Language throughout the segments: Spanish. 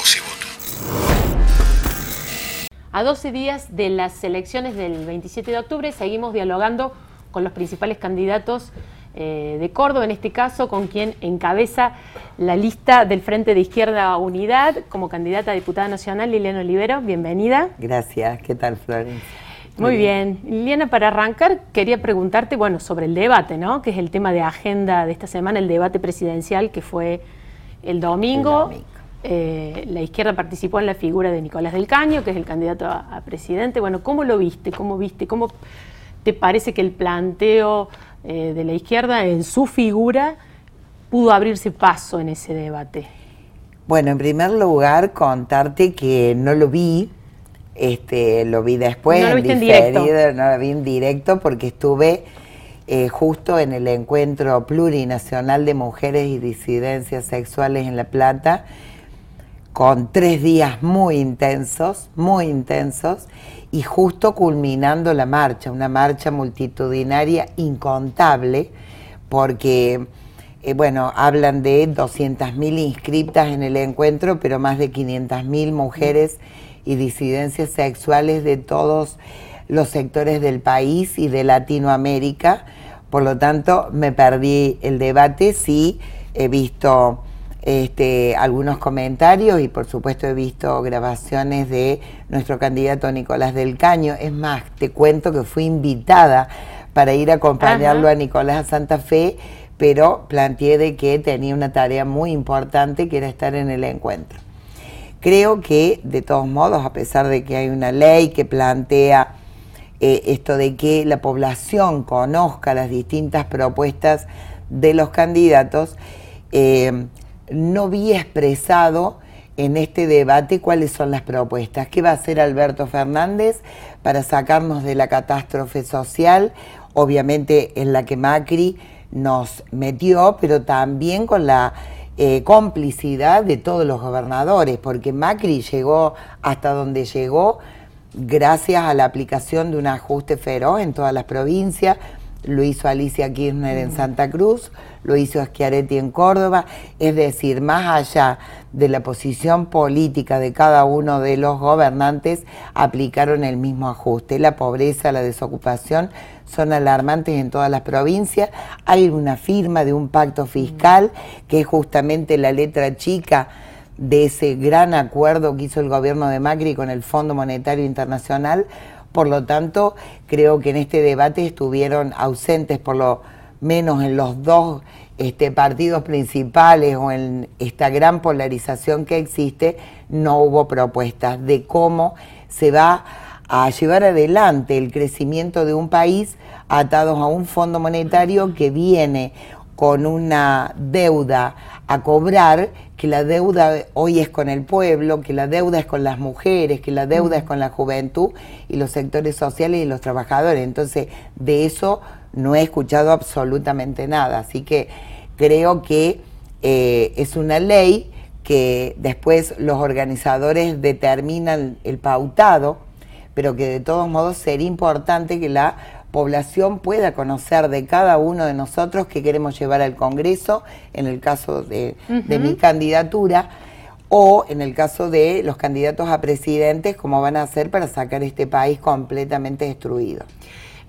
voz y voto. A 12 días de las elecciones del 27 de octubre seguimos dialogando con los principales candidatos eh, de Córdoba, en este caso con quien encabeza la lista del Frente de Izquierda Unidad como candidata a diputada nacional, Liliana Olivero. Bienvenida. Gracias. ¿Qué tal, Florencia? Muy bien. Liliana, para arrancar, quería preguntarte, bueno, sobre el debate, ¿no? Que es el tema de agenda de esta semana, el debate presidencial que fue el domingo. Eh, la izquierda participó en la figura de Nicolás del Caño, que es el candidato a presidente. Bueno, ¿cómo lo viste? ¿Cómo viste? ¿Cómo te parece que el planteo eh, de la izquierda en su figura pudo abrirse paso en ese debate? Bueno, en primer lugar, contarte que no lo vi, este, lo vi después, no lo en, directo. no lo vi en directo porque estuve eh, justo en el encuentro plurinacional de mujeres y disidencias sexuales en La Plata, con tres días muy intensos, muy intensos, y justo culminando la marcha, una marcha multitudinaria incontable, porque, eh, bueno, hablan de 200.000 inscriptas en el encuentro, pero más de 500.000 mujeres y disidencias sexuales de todos los sectores del país y de Latinoamérica. Por lo tanto, me perdí el debate, sí he visto este, algunos comentarios y por supuesto he visto grabaciones de nuestro candidato Nicolás del Caño. Es más, te cuento que fui invitada para ir a acompañarlo a Nicolás a Santa Fe, pero planteé de que tenía una tarea muy importante que era estar en el encuentro. Creo que de todos modos, a pesar de que hay una ley que plantea eh, esto de que la población conozca las distintas propuestas de los candidatos, eh, no vi expresado en este debate cuáles son las propuestas. ¿Qué va a hacer Alberto Fernández para sacarnos de la catástrofe social? Obviamente en la que Macri nos metió, pero también con la eh, complicidad de todos los gobernadores, porque Macri llegó hasta donde llegó gracias a la aplicación de un ajuste feroz en todas las provincias, lo hizo Alicia Kirchner en mm. Santa Cruz, lo hizo Schiaretti en Córdoba, es decir, más allá de la posición política de cada uno de los gobernantes, aplicaron el mismo ajuste. La pobreza, la desocupación son alarmantes en todas las provincias. Hay una firma de un pacto fiscal, que es justamente la letra chica de ese gran acuerdo que hizo el gobierno de Macri con el Fondo Monetario Internacional por lo tanto, creo que en este debate estuvieron ausentes, por lo menos en los dos este, partidos principales o en esta gran polarización que existe, no hubo propuestas de cómo se va a llevar adelante el crecimiento de un país atados a un fondo monetario que viene con una deuda a cobrar, que la deuda hoy es con el pueblo, que la deuda es con las mujeres, que la deuda es con la juventud y los sectores sociales y los trabajadores. Entonces, de eso no he escuchado absolutamente nada. Así que creo que eh, es una ley que después los organizadores determinan el pautado, pero que de todos modos sería importante que la población pueda conocer de cada uno de nosotros que queremos llevar al Congreso, en el caso de, mi candidatura, o en el caso de los candidatos a presidentes, cómo van a hacer para sacar este país completamente destruido.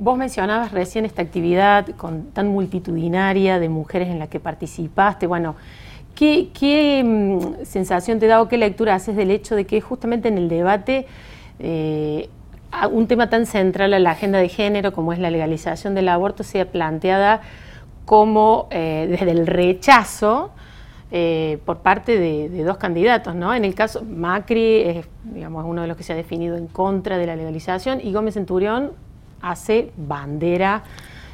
Vos mencionabas recién esta actividad con, tan multitudinaria de mujeres en la que participaste. Bueno, ¿qué, mm, sensación te da o qué lectura haces del hecho de que justamente en el debate eh, un tema tan central a la agenda de género como es la legalización del aborto sea planteada como eh, desde el rechazo eh, por parte de, dos candidatos, ¿no? En el caso, Macri es digamos, uno de los que se ha definido en contra de la legalización y Gómez Centurión hace bandera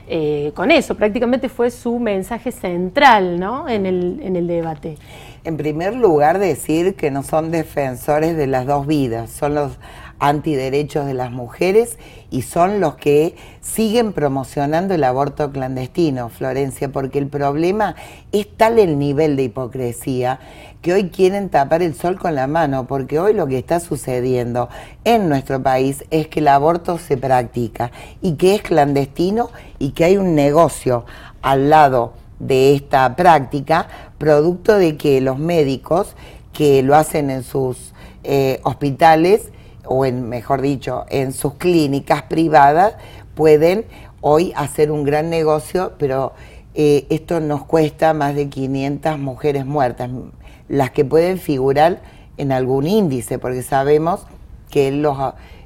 eh, con eso. Prácticamente fue su mensaje central ¿no? en, el, en el debate. En primer lugar, decir que no son defensores de las dos vidas, son los antiderechos de las mujeres y son los que siguen promocionando el aborto clandestino, Florencia, porque el problema es tal el nivel de hipocresía que hoy quieren tapar el sol con la mano, porque hoy lo que está sucediendo en nuestro país es que el aborto se practica y que es clandestino y que hay un negocio al lado de esta práctica, producto de que los médicos que lo hacen en sus eh, hospitales o en, mejor dicho, en sus clínicas privadas, pueden hoy hacer un gran negocio, pero eh, esto nos cuesta más de 500 mujeres muertas, las que pueden figurar en algún índice, porque sabemos que los,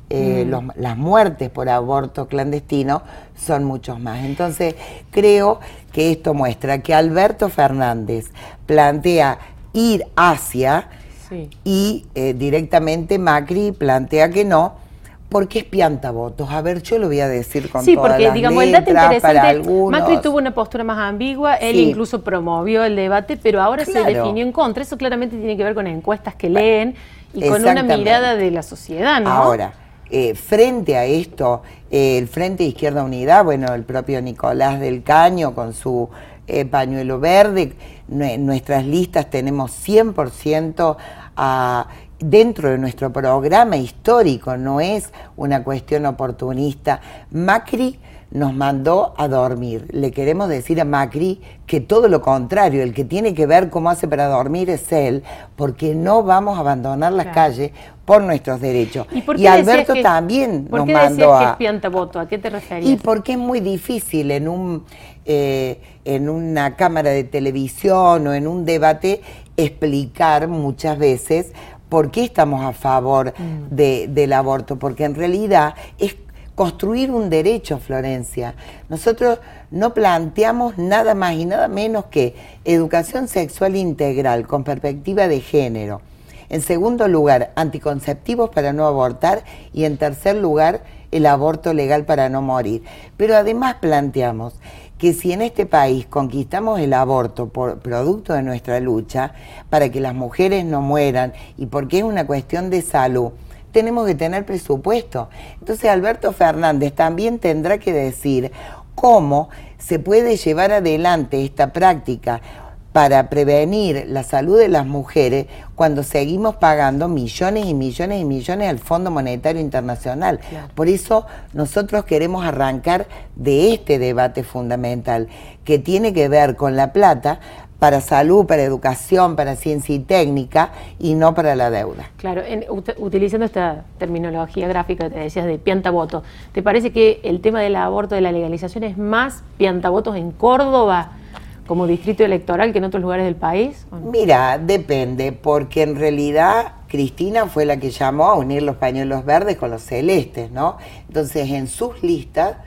eh, mm. las muertes por aborto clandestino son muchos más. Entonces, creo que esto muestra que Alberto Fernández plantea ir hacia y eh, directamente Macri plantea que no, porque es pianta votos. A ver, yo lo voy a decir con sí, todas porque, digamos, el dato interesante, Macri tuvo una postura más ambigua, él incluso promovió el debate, pero ahora se definió en contra. Eso claramente tiene que ver con encuestas que leen y con una mirada de la sociedad, ¿no? Ahora, eh, frente a esto, eh, el Frente de Izquierda Unidad, bueno, el propio Nicolás del Caño con su pañuelo verde, nuestras listas tenemos 100% dentro de nuestro programa histórico, no es una cuestión oportunista. Macri nos mandó a dormir. Le queremos decir a Macri que todo lo contrario, el que tiene que ver cómo hace para dormir es él, porque no vamos a abandonar las calles por nuestros derechos. Y, Alberto también nos mandó a... Que es voto? ¿A qué te referías? Y porque es muy difícil en un eh, en una cámara de televisión o en un debate explicar muchas veces por qué estamos a favor mm. del aborto, porque en realidad es construir un derecho, Florencia. Nosotros no planteamos nada más y nada menos que educación sexual integral con perspectiva de género. En segundo lugar, anticonceptivos para no abortar y en tercer lugar, el aborto legal para no morir. Pero además planteamos que si en este país conquistamos el aborto por producto de nuestra lucha, para que las mujeres no mueran y porque es una cuestión de salud, tenemos que tener presupuesto. Entonces Alberto Fernández también tendrá que decir cómo se puede llevar adelante esta práctica para prevenir la salud de las mujeres cuando seguimos pagando millones y millones y millones al Fondo Monetario Internacional. Por eso nosotros queremos arrancar de este debate fundamental que tiene que ver con la plata para salud, para educación, para ciencia y técnica y no para la deuda. Claro, utilizando esta terminología gráfica que te decías de piantavoto, ¿te parece que el tema del aborto, de la legalización es más piantavotos en Córdoba? como distrito electoral que en otros lugares del país? Mira, depende, porque en realidad Cristina fue la que llamó a unir los pañuelos verdes con los celestes, ¿no? Entonces, en sus listas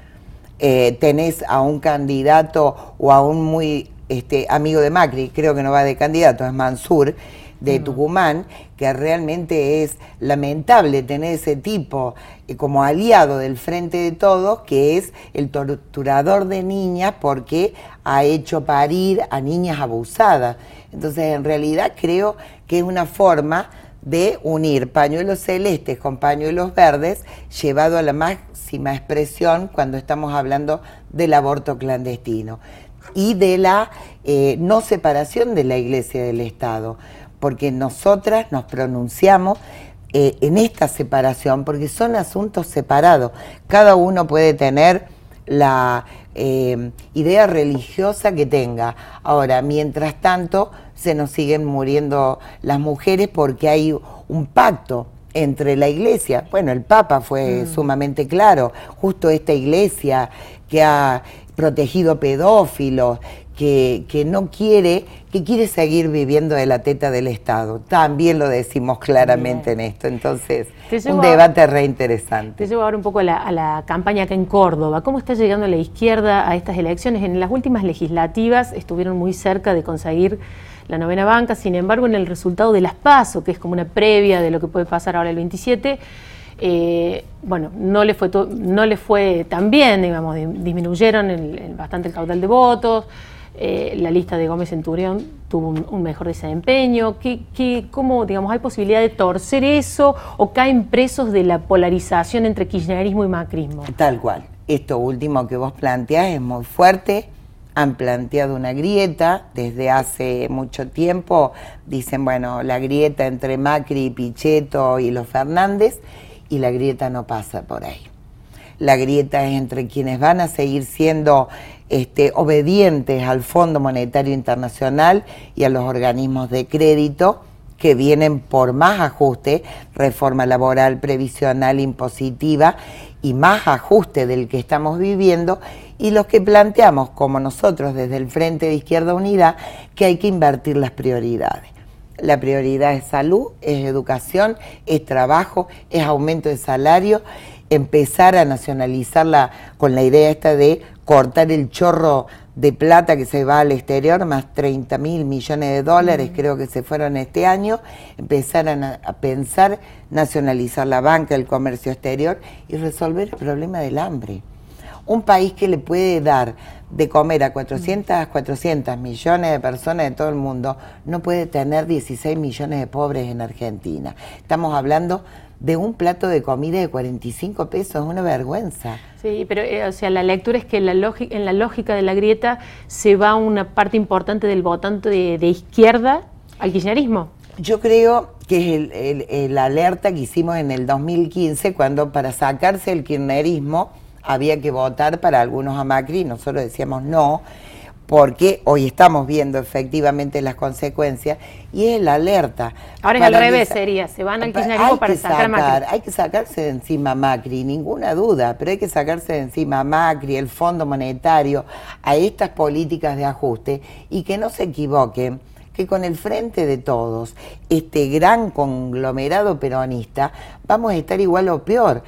eh, tenés a un candidato o a un muy este, amigo de Macri, creo que no va de candidato, es Mansur, de mm. Tucumán, que realmente es lamentable tener ese tipo eh, como aliado del Frente de Todos, que es el torturador de niñas porque ha hecho parir a niñas abusadas. Entonces, en realidad creo que es una forma de unir pañuelos celestes con pañuelos verdes, llevado a la máxima expresión cuando estamos hablando del aborto clandestino y de la eh, no separación de la Iglesia del Estado porque nosotras nos pronunciamos eh, en esta separación, porque son asuntos separados. Cada uno puede tener la eh, idea religiosa que tenga. Ahora, mientras tanto, se nos siguen muriendo las mujeres porque hay un pacto entre la iglesia. Bueno, el Papa fue mm. sumamente claro, justo esta iglesia que ha protegido pedófilos, que, no quiere, que quiere seguir viviendo de la teta del Estado. También lo decimos claramente en esto. Entonces, un debate re interesante. Te llevo ahora un poco a la, campaña acá en Córdoba. ¿Cómo está llegando la izquierda a estas elecciones? En las últimas legislativas estuvieron muy cerca de conseguir la novena banca, sin embargo, en el resultado de las PASO, que es como una previa de lo que puede pasar ahora el 27, eh, bueno, no le fue no le fue tan bien, digamos, disminuyeron bastante el caudal de votos, eh, la lista de Gómez Centurión tuvo un, mejor desempeño. ¿Qué, cómo, digamos, hay posibilidad de torcer eso o caen presos de la polarización entre kirchnerismo y macrismo? Tal cual. Esto último que vos planteás es muy fuerte. Han planteado una grieta desde hace mucho tiempo. Dicen, bueno, la grieta entre Macri, Pichetto y los Fernández, y la grieta no pasa por ahí. La grieta es entre quienes van a seguir siendo este, obedientes al Fondo Monetario Internacional y a los organismos de crédito que vienen por más ajuste, reforma laboral, previsional, impositiva y más ajuste del que estamos viviendo, y los que planteamos, como nosotros desde el Frente de Izquierda Unida, que hay que invertir las prioridades. La prioridad es salud, es educación, es trabajo, es aumento de salario, empezar a nacionalizarla con la idea esta de cortar el chorro de plata que se va al exterior, más 30 mil millones de dólares creo que se fueron este año, empezar a, pensar nacionalizar la banca, el comercio exterior y resolver el problema del hambre. Un país que le puede dar de comer a 400, 400 millones de personas de todo el mundo no puede tener 16 millones de pobres en Argentina. Estamos hablando de un plato de comida de 45 pesos, es una vergüenza. Sí, pero eh, o sea, la lectura es que la en la lógica de la grieta se va una parte importante del votante de, izquierda al kirchnerismo. Yo creo que es el, el, alerta que hicimos en el 2015 cuando para sacarse el kirchnerismo había que votar para algunos a Macri, nosotros decíamos no, porque hoy estamos viendo efectivamente las consecuencias y es la alerta. Ahora es al revés, sería, se van al kirchnerismo para sacar, Macri. Hay que sacarse de encima a Macri, ninguna duda, pero hay que sacarse de encima a Macri, el Fondo Monetario, a estas políticas de ajuste y que no se equivoquen que con el frente de todos, este gran conglomerado peronista, vamos a estar igual o peor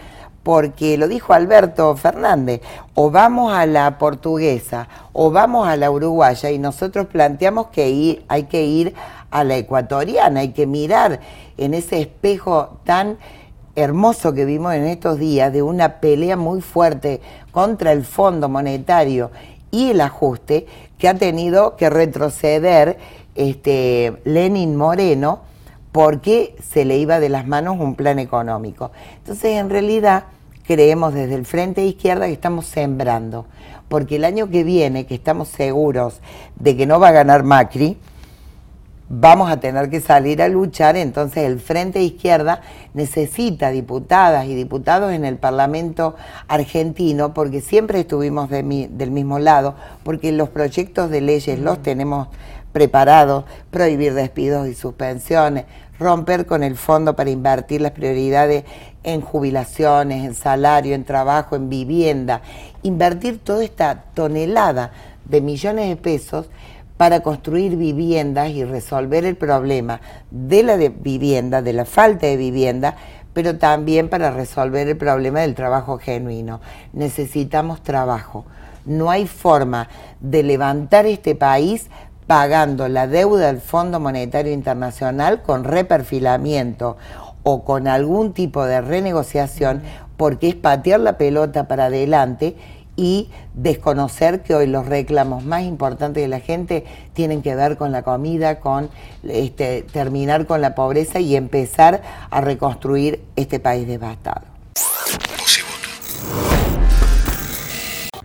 porque lo dijo Alberto Fernández, o vamos a la portuguesa o vamos a la uruguaya y nosotros planteamos que hay que ir a la ecuatoriana, hay que mirar en ese espejo tan hermoso que vimos en estos días de una pelea muy fuerte contra el Fondo Monetario y el ajuste que ha tenido que retroceder este Lenin Moreno porque se le iba de las manos un plan económico. Entonces, en realidad, creemos desde el Frente de Izquierda que estamos sembrando, porque el año que viene, que estamos seguros de que no va a ganar Macri, vamos a tener que salir a luchar, entonces el Frente de Izquierda necesita diputadas y diputados en el Parlamento argentino, porque siempre estuvimos del mismo lado, porque los proyectos de leyes los tenemos preparados, prohibir despidos y suspensiones, romper con el fondo para invertir las prioridades en jubilaciones, en salario, en trabajo, en vivienda, invertir toda esta tonelada de millones de pesos para construir viviendas y resolver el problema de la vivienda, de la falta de vivienda, pero también para resolver el problema del trabajo genuino. Necesitamos trabajo. No hay forma de levantar este país pagando la deuda del Fondo Monetario Internacional con reperfilamiento o con algún tipo de renegociación, porque es patear la pelota para adelante y desconocer que hoy los reclamos más importantes de la gente tienen que ver con la comida, con este, terminar con la pobreza y empezar a reconstruir este país devastado.